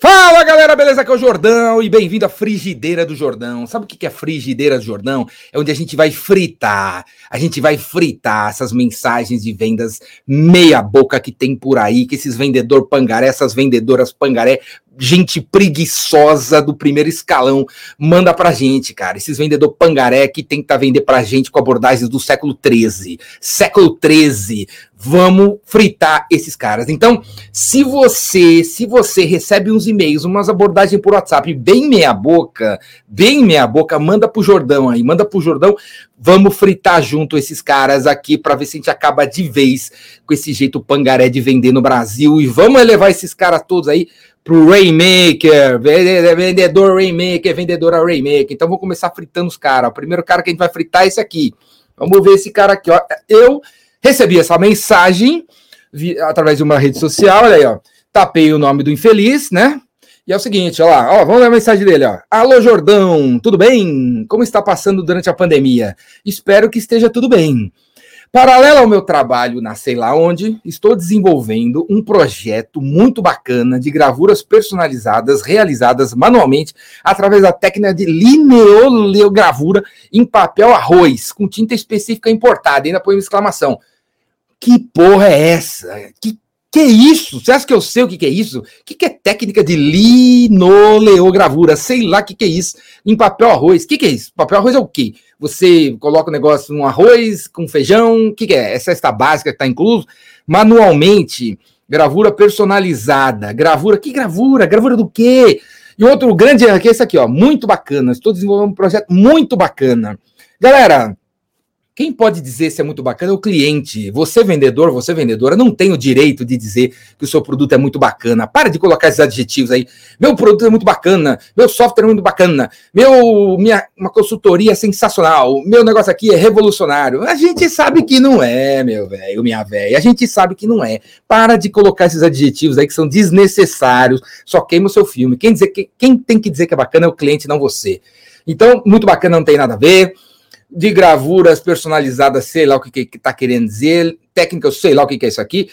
Fala galera, beleza? Aqui é o Jordão e bem-vindo à Frigideira do Jordão. Sabe o que é Frigideira do Jordão? É onde a gente vai fritar, a gente vai fritar essas mensagens de vendas meia-boca que tem por aí, que esses vendedor pangaré, essas vendedoras pangaré gente preguiçosa do primeiro escalão manda pra gente, cara. Esses vendedor pangaré que tenta vender pra gente com abordagens do século 13. Século 13. Vamos fritar esses caras. Então, se você, se você recebe uns e-mails, umas abordagens por WhatsApp bem meia boca, bem meia boca, manda pro Jordão aí, manda pro Jordão. Vamos fritar junto esses caras aqui para ver se a gente acaba de vez com esse jeito pangaré de vender no Brasil e vamos levar esses caras todos aí pro Rainmaker, vendedor Rainmaker, vendedora Rainmaker. Então vou começar fritando os caras. O primeiro cara que a gente vai fritar é esse aqui. Vamos ver esse cara aqui, ó. Eu recebi essa mensagem através de uma rede social, olha aí, ó. Tapei o nome do infeliz, né? E é o seguinte, ó lá, ó, vamos ver a mensagem dele, ó. Alô, Jordão, tudo bem? Como está passando durante a pandemia? Espero que esteja tudo bem. Paralelo ao meu trabalho na sei lá onde, estou desenvolvendo um projeto muito bacana de gravuras personalizadas realizadas manualmente através da técnica de lineologravura em papel arroz, com tinta específica importada. Ainda põe uma exclamação. Que porra é essa? Que que é isso? Você acha que eu sei o que, que é isso? O que, que é técnica de linoleogravura? Sei lá o que, que é isso. Em papel arroz. O que, que é isso? Papel arroz é o quê? Você coloca o negócio no arroz com feijão. O que, que é? Essa é esta básica que está incluso. Manualmente, gravura personalizada. Gravura, que gravura? Gravura do quê? E outro grande erro aqui é esse aqui, ó. Muito bacana. Estou desenvolvendo um projeto muito bacana. Galera, quem pode dizer se é muito bacana é o cliente. Você, vendedor, você, vendedora, não tem o direito de dizer que o seu produto é muito bacana. Para de colocar esses adjetivos aí. Meu produto é muito bacana, meu software é muito bacana, meu, minha uma consultoria é sensacional, meu negócio aqui é revolucionário. A gente sabe que não é, meu velho, minha velha. A gente sabe que não é. Para de colocar esses adjetivos aí que são desnecessários, só queima o seu filme. Quem, dizer que, quem tem que dizer que é bacana é o cliente, não você. Então, muito bacana não tem nada a ver de gravuras personalizadas, sei lá o que, que tá querendo dizer, técnica, sei lá o que, que é isso aqui.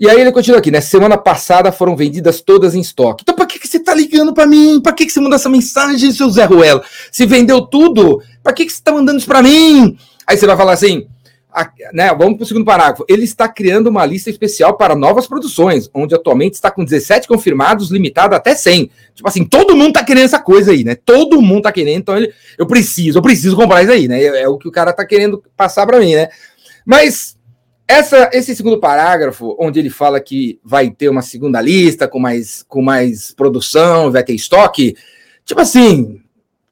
E aí ele continua aqui, né? Semana passada foram vendidas todas em estoque. Então, para que, que você tá ligando para mim? Para que, que você manda essa mensagem, seu Zé Ruelo? Se vendeu tudo, para que, que você tá mandando isso para mim? Aí você vai falar assim: a, né, vamos para o segundo parágrafo. Ele está criando uma lista especial para novas produções, onde atualmente está com 17 confirmados, limitado até 100. Tipo assim, todo mundo está querendo essa coisa aí, né? Todo mundo está querendo, então ele, eu preciso, eu preciso comprar isso aí, né? É, é o que o cara está querendo passar para mim, né? Mas essa, esse segundo parágrafo, onde ele fala que vai ter uma segunda lista com mais, com mais produção, vai ter estoque, tipo assim,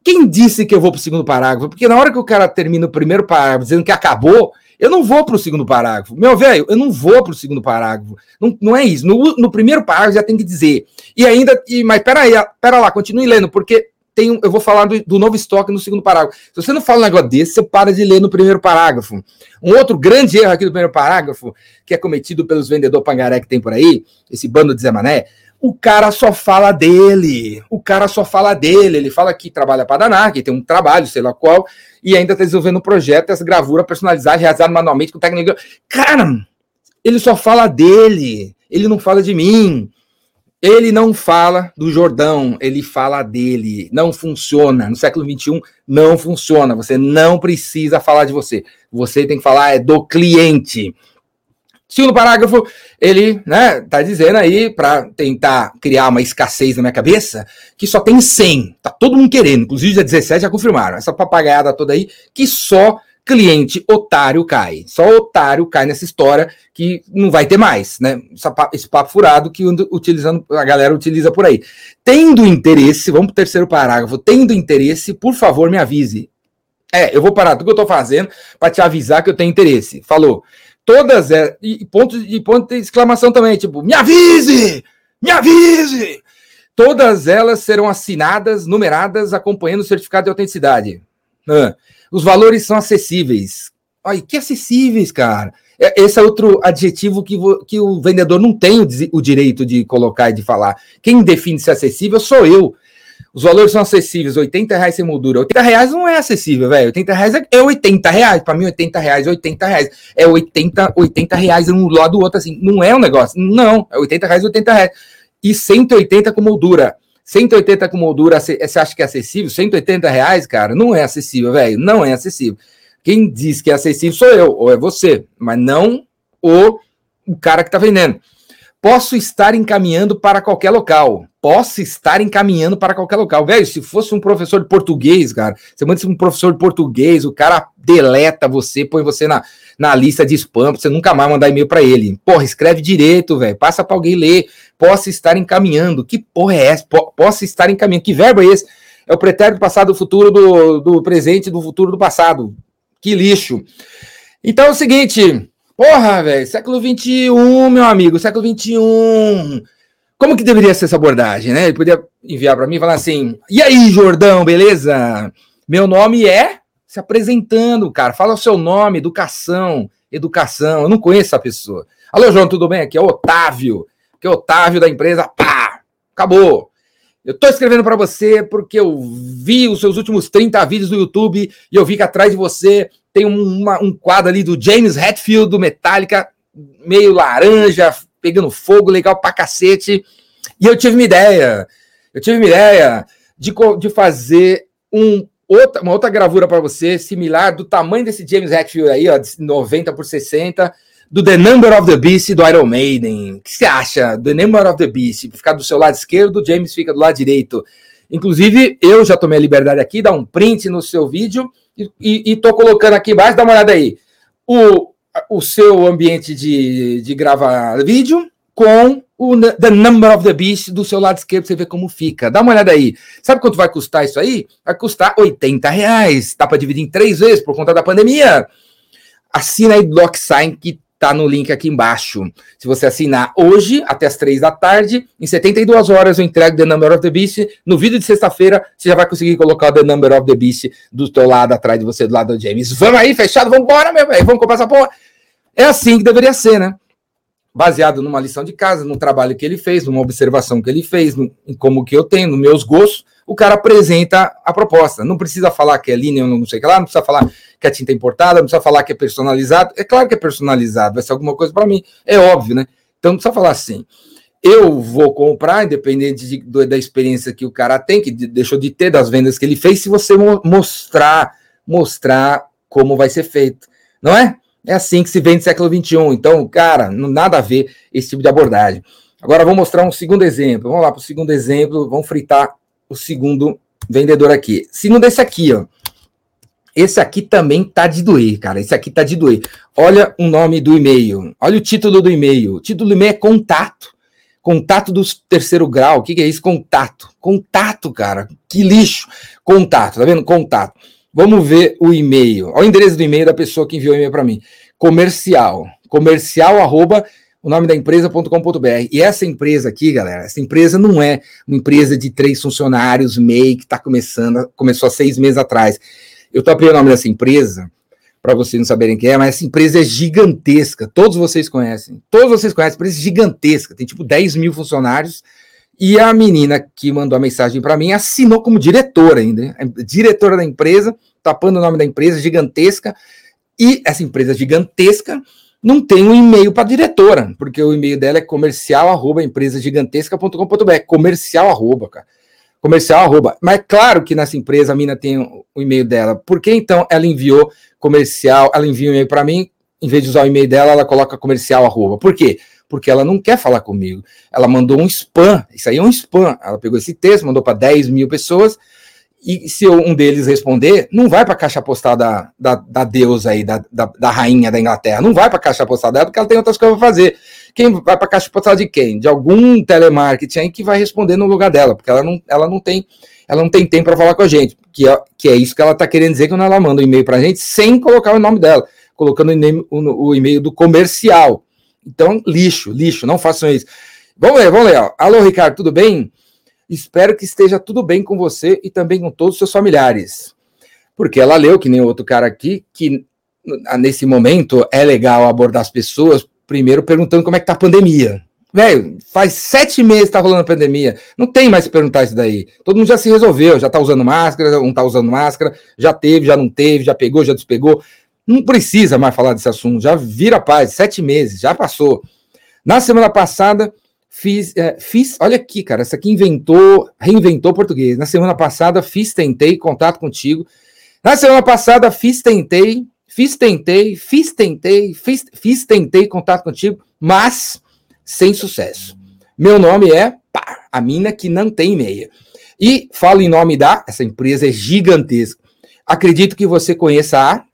quem disse que eu vou para o segundo parágrafo? Porque na hora que o cara termina o primeiro parágrafo dizendo que acabou, eu não vou para o segundo parágrafo. Meu velho, eu não vou para o segundo parágrafo. Não, não é isso. No, no, primeiro parágrafo já tem que dizer. E ainda, e, mas peraí, pera lá, continue lendo, porque tem, eu vou falar do, do, novo estoque no segundo parágrafo. Se você não fala um negócio desse, você para de ler no primeiro parágrafo. Um outro grande erro aqui do primeiro parágrafo, que é cometido pelos vendedores pangaré que tem por aí, esse bando de Zé Mané, o cara só fala dele. O cara só fala dele. Ele fala que trabalha para Danar, que tem um trabalho, sei lá qual, e ainda está desenvolvendo um projeto, essa gravura personalizada, realizada manualmente com técnica. Cara, ele só fala dele. Ele não fala de mim. Ele não fala do Jordão, ele fala dele. Não funciona. No século XXI, não funciona. Você não precisa falar de você. Você tem que falar é do cliente. Segundo parágrafo, ele né, tá dizendo aí, para tentar criar uma escassez na minha cabeça, que só tem 100. Tá todo mundo querendo, inclusive dia 17 já confirmaram. Essa papagaiada toda aí, que só cliente otário cai. Só otário cai nessa história que não vai ter mais, né? Esse papo furado que utilizando, a galera utiliza por aí. Tendo interesse, vamos para o terceiro parágrafo. Tendo interesse, por favor, me avise. É, eu vou parar tudo que eu estou fazendo para te avisar que eu tenho interesse. Falou todas é, e ponto de ponto de exclamação também, tipo, me avise! Me avise! Todas elas serão assinadas, numeradas, acompanhando o certificado de autenticidade. Os valores são acessíveis. Ai, que acessíveis, cara. É, esse é outro adjetivo que, que o vendedor não tem o, o direito de colocar e de falar. Quem define se é acessível sou eu. Os valores são acessíveis, 80 reais sem moldura. 80 reais não é acessível, velho. 80 reais é 80 reais. Para mim, 80 reais é 80 reais. É 80, 80 reais um lado do outro, assim. Não é um negócio. Não, é 80 reais, 80 reais. e 180 com moldura. 180 com moldura, você acha que é acessível? 180 reais, cara, não é acessível, velho. Não é acessível. Quem diz que é acessível sou eu, ou é você, mas não o, o cara que está vendendo. Posso estar encaminhando para qualquer local. Posso estar encaminhando para qualquer local. Velho, se fosse um professor de português, cara, você manda um professor de português, o cara deleta você, põe você na, na lista de spam, você nunca mais mandar e-mail para ele. Porra, escreve direito, velho. Passa para alguém ler. Posso estar encaminhando. Que porra é essa? Posso estar encaminhando. Que verbo é esse? É o pretérito do passado, do futuro, do, do presente, do futuro, do passado. Que lixo. Então é o seguinte, porra, velho, século XXI, meu amigo, século XXI. Como que deveria ser essa abordagem, né? Ele podia enviar para mim e falar assim: e aí, Jordão, beleza? Meu nome é. Se apresentando, cara. Fala o seu nome, educação, educação. Eu não conheço essa pessoa. Alô, João, tudo bem? Aqui é o Otávio. Aqui é o Otávio da empresa. Pá! Acabou. Eu estou escrevendo para você porque eu vi os seus últimos 30 vídeos do YouTube e eu vi que atrás de você tem uma, um quadro ali do James Hetfield, do Metallica, meio laranja, pegando fogo, legal pra cacete. E eu tive uma ideia. Eu tive uma ideia de, de fazer um, outra, uma outra gravura para você, similar, do tamanho desse James Hetfield aí, ó, de 90 por 60 do The Number of the Beast do Iron Maiden. O que você acha? The Number of the Beast. Ficar do seu lado esquerdo, James fica do lado direito. Inclusive, eu já tomei a liberdade aqui, dar um print no seu vídeo e, e, e tô colocando aqui embaixo, dá uma olhada aí. O, o seu ambiente de, de gravar vídeo com o The Number of the Beast do seu lado esquerdo, você vê como fica. Dá uma olhada aí. Sabe quanto vai custar isso aí? Vai custar 80 reais. Tá para dividir em três vezes por conta da pandemia. Assina aí DocSign que tá no link aqui embaixo. Se você assinar hoje, até as três da tarde, em 72 horas eu entrego The Number of the Beast. No vídeo de sexta-feira, você já vai conseguir colocar o The Number of the Beast do teu lado, atrás de você, do lado do James. Vamos aí, fechado? Vamos embora, meu velho. Vamos comprar essa porra. É assim que deveria ser, né? Baseado numa lição de casa, no trabalho que ele fez, numa observação que ele fez, em como que eu tenho, nos meus gostos, o cara apresenta a proposta. Não precisa falar que é linha, não sei o que lá, não precisa falar que a tinta é importada, não precisa falar que é personalizado. É claro que é personalizado, vai ser alguma coisa para mim, é óbvio, né? Então não precisa falar assim. Eu vou comprar, independente de, da experiência que o cara tem, que deixou de ter das vendas que ele fez, se você mostrar, mostrar como vai ser feito, não é? É assim que se vende século XXI. Então, cara, não nada a ver esse tipo de abordagem. Agora vou mostrar um segundo exemplo. Vamos lá para o segundo exemplo. Vamos fritar o segundo vendedor aqui. Segundo esse aqui, ó. Esse aqui também tá de doer, cara. Esse aqui tá de doer. Olha o nome do e-mail. Olha o título do e-mail. O título do e-mail é contato. Contato do terceiro grau. O que, que é isso? Contato. Contato, cara. Que lixo. Contato, tá vendo? Contato. Vamos ver o e-mail. Olha o endereço do e-mail da pessoa que enviou o e-mail para mim. Comercial. Comercial arroba o nome da empresa.com.br. E essa empresa aqui, galera, essa empresa não é uma empresa de três funcionários, MEI, que está começando, começou há seis meses atrás. Eu abrindo o nome dessa empresa, para vocês não saberem quem é, mas essa empresa é gigantesca. Todos vocês conhecem. Todos vocês conhecem, empresa gigantesca. Tem tipo 10 mil funcionários. E a menina que mandou a mensagem para mim assinou como diretora ainda. Diretora da empresa, tapando o nome da empresa, gigantesca. E essa empresa gigantesca não tem um e-mail para diretora, porque o e-mail dela é comercial arroba empresagigantesca.com.br, comercial arroba, cara. Comercial arroba. Mas claro que nessa empresa a mina tem o e-mail dela. Por que então ela enviou comercial, ela envia um e-mail para mim, em vez de usar o e-mail dela, ela coloca comercial arroba. Por quê? Porque ela não quer falar comigo. Ela mandou um spam. Isso aí é um spam. Ela pegou esse texto, mandou para 10 mil pessoas e se um deles responder, não vai para a caixa postal da, da, da deusa aí, da, da, da, rainha da Inglaterra. Não vai para a caixa postal dela, porque ela tem outras coisas para fazer. Quem vai para a caixa postal de quem? De algum telemarketing aí que vai responder no lugar dela, porque ela não, ela não tem ela não tem tempo para falar com a gente, que é, que é isso que ela está querendo dizer quando ela manda um e-mail para a gente sem colocar o nome dela, colocando o, e-mail do comercial. Então, lixo, lixo, não façam isso. Vamos ler, vamos ler. Ó. Alô, Ricardo, tudo bem? Espero que esteja tudo bem com você e também com todos os seus familiares. Porque ela leu, que nem outro cara aqui, que nesse momento é legal abordar as pessoas primeiro perguntando como é que tá a pandemia. Velho, faz sete meses que tá rolando a pandemia. Não tem mais que perguntar isso daí. Todo mundo já se resolveu, já tá usando máscara, um tá usando máscara, já teve, já não teve, já pegou, já despegou. Não precisa mais falar desse assunto, já vira paz, sete meses, já passou. Na semana passada, Fiz, é, fiz, olha aqui, cara, essa aqui inventou, reinventou português. Na semana passada, fiz, tentei contato contigo. Na semana passada, fiz, tentei, fiz, tentei, fiz, tentei, fiz, fiz, tentei contato contigo, mas sem sucesso. Meu nome é pá, a mina que não tem meia. E falo em nome da, essa empresa é gigantesca. Acredito que você conheça a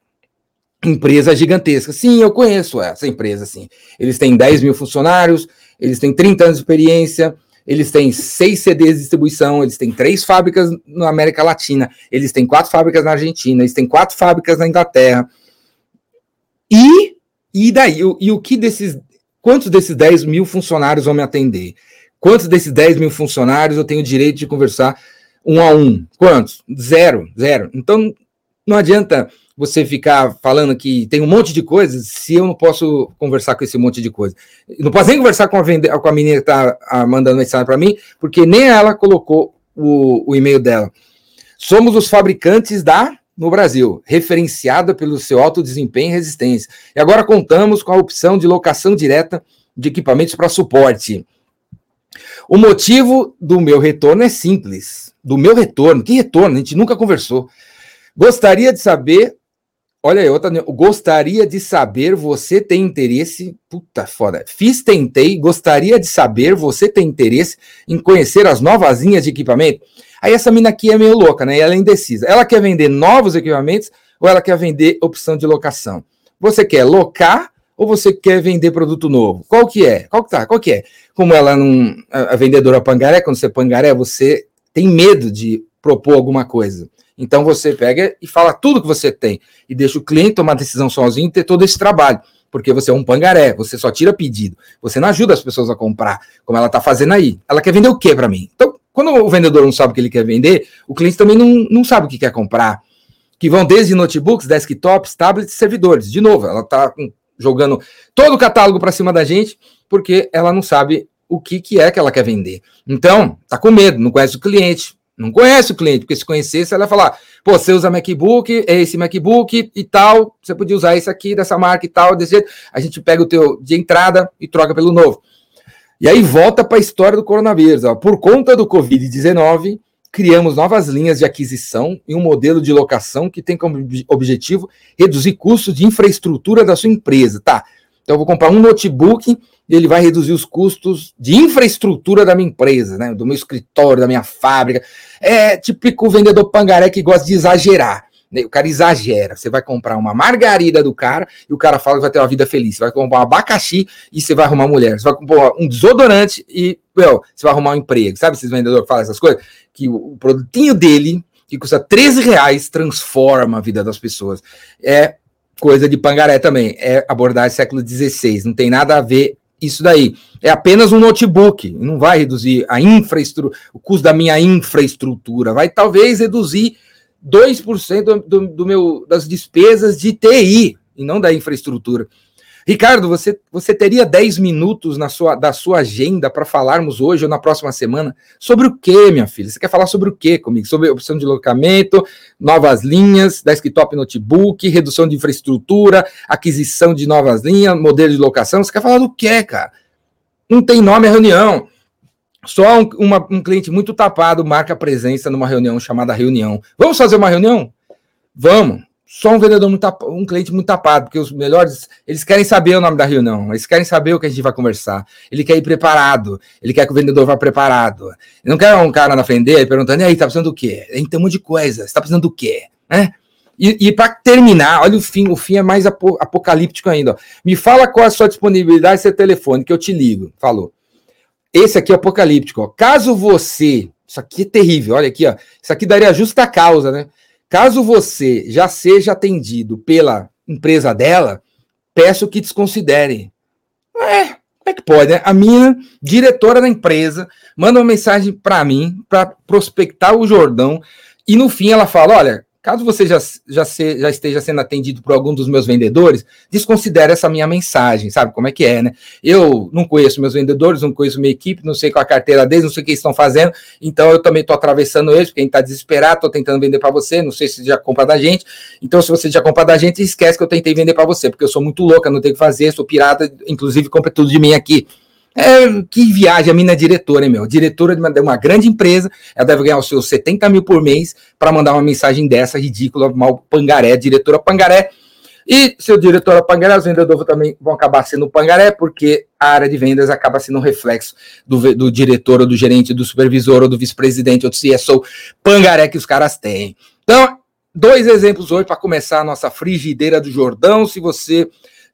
empresa gigantesca. Sim, eu conheço essa empresa, sim. Eles têm 10 mil funcionários, eles têm 30 anos de experiência, eles têm seis CDs de distribuição, eles têm três fábricas na América Latina, eles têm quatro fábricas na Argentina, eles têm quatro fábricas na Inglaterra. E, e daí? E, o que desses. Quantos desses 10 mil funcionários vão me atender? Quantos desses 10 mil funcionários eu tenho direito de conversar um a um? Quantos? Zero, zero. Então, não adianta você ficar falando que tem um monte de coisas se eu não posso conversar com esse monte de coisa. Não posso nem conversar com a, vende, com a menina que está mandando mensagem para mim, porque nem ela colocou o, o e-mail dela. Somos os fabricantes da no Brasil, referenciada pelo seu alto desempenho e resistência. E agora contamos com a opção de locação direta de equipamentos para suporte. O motivo do meu retorno é simples. Do meu retorno, que retorno? A gente nunca conversou. Gostaria de saber Olha aí, outra. Gostaria de saber, você tem interesse. Puta foda. Fiz, tentei, gostaria de saber, você tem interesse em conhecer as novas linhas de equipamento? Aí essa mina aqui é meio louca, né? Ela é indecisa. Ela quer vender novos equipamentos ou ela quer vender opção de locação? Você quer locar ou você quer vender produto novo? Qual que é? Qual que tá? Qual que é? Como ela não. A vendedora pangaré, quando você é pangaré, você tem medo de propor alguma coisa. Então você pega e fala tudo que você tem e deixa o cliente tomar decisão sozinho e ter todo esse trabalho. Porque você é um pangaré, você só tira pedido. Você não ajuda as pessoas a comprar, como ela está fazendo aí. Ela quer vender o que para mim? Então, quando o vendedor não sabe o que ele quer vender, o cliente também não, não sabe o que quer comprar. Que vão desde notebooks, desktops, tablets, servidores. De novo, ela está jogando todo o catálogo para cima da gente, porque ela não sabe o que, que é que ela quer vender. Então, tá com medo, não conhece o cliente, não conhece o cliente, porque se conhecesse, ela ia falar: pô, você usa MacBook, é esse MacBook e tal, você podia usar esse aqui, dessa marca e tal, desse jeito. A gente pega o teu de entrada e troca pelo novo. E aí volta para a história do coronavírus. Ó. Por conta do Covid-19, criamos novas linhas de aquisição e um modelo de locação que tem como objetivo reduzir custos de infraestrutura da sua empresa. Tá, então eu vou comprar um notebook ele vai reduzir os custos de infraestrutura da minha empresa, né? Do meu escritório, da minha fábrica. É típico vendedor pangaré que gosta de exagerar. Né? O cara exagera. Você vai comprar uma margarida do cara e o cara fala que vai ter uma vida feliz. Você vai comprar um abacaxi e você vai arrumar mulher. Você vai comprar um desodorante e meu, você vai arrumar um emprego. Sabe esses vendedores que falam essas coisas? Que o produtinho dele, que custa 13 reais, transforma a vida das pessoas. É coisa de pangaré também. É abordagem século XVI. Não tem nada a ver isso daí. É apenas um notebook, não vai reduzir a infraestrutura, o custo da minha infraestrutura, vai talvez reduzir 2% do, do, do meu, das despesas de TI e não da infraestrutura. Ricardo, você, você teria 10 minutos na sua, da sua agenda para falarmos hoje ou na próxima semana sobre o que, minha filha? Você quer falar sobre o que comigo? Sobre opção de locamento, novas linhas, desktop notebook, redução de infraestrutura, aquisição de novas linhas, modelo de locação. Você quer falar do que, cara? Não tem nome a reunião. Só um, uma, um cliente muito tapado marca presença numa reunião chamada reunião. Vamos fazer uma reunião? Vamos só um vendedor muito um cliente muito tapado, porque os melhores, eles querem saber o nome da reunião, eles querem saber o que a gente vai conversar. Ele quer ir preparado, ele quer que o vendedor vá preparado. Ele não quer um cara na frente dele perguntando: "E aí, tá precisando do quê?". Tem um monte de coisa. Você tá precisando do quê? Né? E, e para terminar, olha o fim, o fim é mais apocalíptico ainda. Ó. Me fala qual é a sua disponibilidade seu telefone, que eu te ligo. Falou. Esse aqui é apocalíptico. Ó. Caso você. Isso aqui é terrível, olha aqui, ó. Isso aqui daria justa causa, né? Caso você já seja atendido pela empresa dela, peço que desconsidere. É, como é que pode? Né? A minha diretora da empresa manda uma mensagem para mim para prospectar o Jordão e no fim ela fala: olha, Caso você já, já, se, já esteja sendo atendido por algum dos meus vendedores, desconsidere essa minha mensagem, sabe como é que é, né? Eu não conheço meus vendedores, não conheço minha equipe, não sei qual a carteira deles, não sei o que estão fazendo, então eu também estou atravessando eles, porque a gente está desesperado, estou tentando vender para você, não sei se já compra da gente. Então, se você já compra da gente, esquece que eu tentei vender para você, porque eu sou muito louca, não tenho o que fazer, sou pirata, inclusive compra tudo de mim aqui. É, que viagem, a mina é diretora, hein, meu? Diretora de uma, de uma, grande empresa, ela deve ganhar os seus 70 mil por mês para mandar uma mensagem dessa ridícula, mal pangaré, diretora pangaré. E seu diretor pangaré, os vendedores também vão acabar sendo pangaré, porque a área de vendas acaba sendo um reflexo do, do diretor, ou do gerente, do supervisor, ou do vice-presidente, ou do CSO pangaré que os caras têm. Então, dois exemplos hoje para começar a nossa frigideira do Jordão. Se você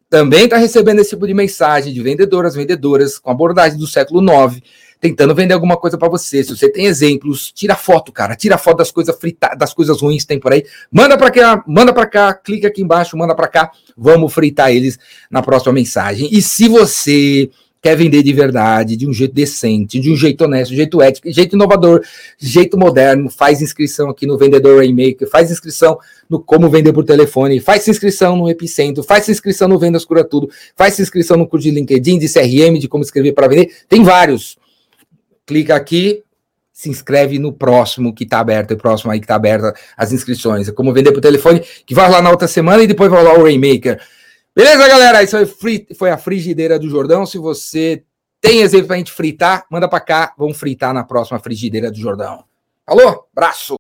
também está recebendo esse tipo de mensagem de vendedoras, vendedoras com abordagem do século IX, tentando vender alguma coisa para você. Se você tem exemplos, tira foto, cara, tira foto das coisas fritadas, das coisas ruins que tem por aí, manda para cá, manda para cá, clica aqui embaixo, manda para cá, vamos fritar eles na próxima mensagem. E se você quer vender de verdade, de um jeito decente, de um jeito honesto, de um jeito ético, de jeito inovador, de jeito moderno, faz inscrição aqui no Vendedor Rainmaker, faz inscrição no Como Vender por Telefone, faz inscrição no Epicentro, faz inscrição no Vendas Cura Tudo, faz inscrição no curso de LinkedIn, de CRM, de como escrever para vender, tem vários. Clica aqui, se inscreve no próximo que está aberto, o próximo aí que está aberto as inscrições. É como vender por telefone, que vai lá na outra semana e depois vai lá o Rainmaker. Beleza, galera? Isso foi a frigideira do Jordão. Se você tem exemplo para a gente fritar, manda para cá. Vamos fritar na próxima frigideira do Jordão. Alô? Braço!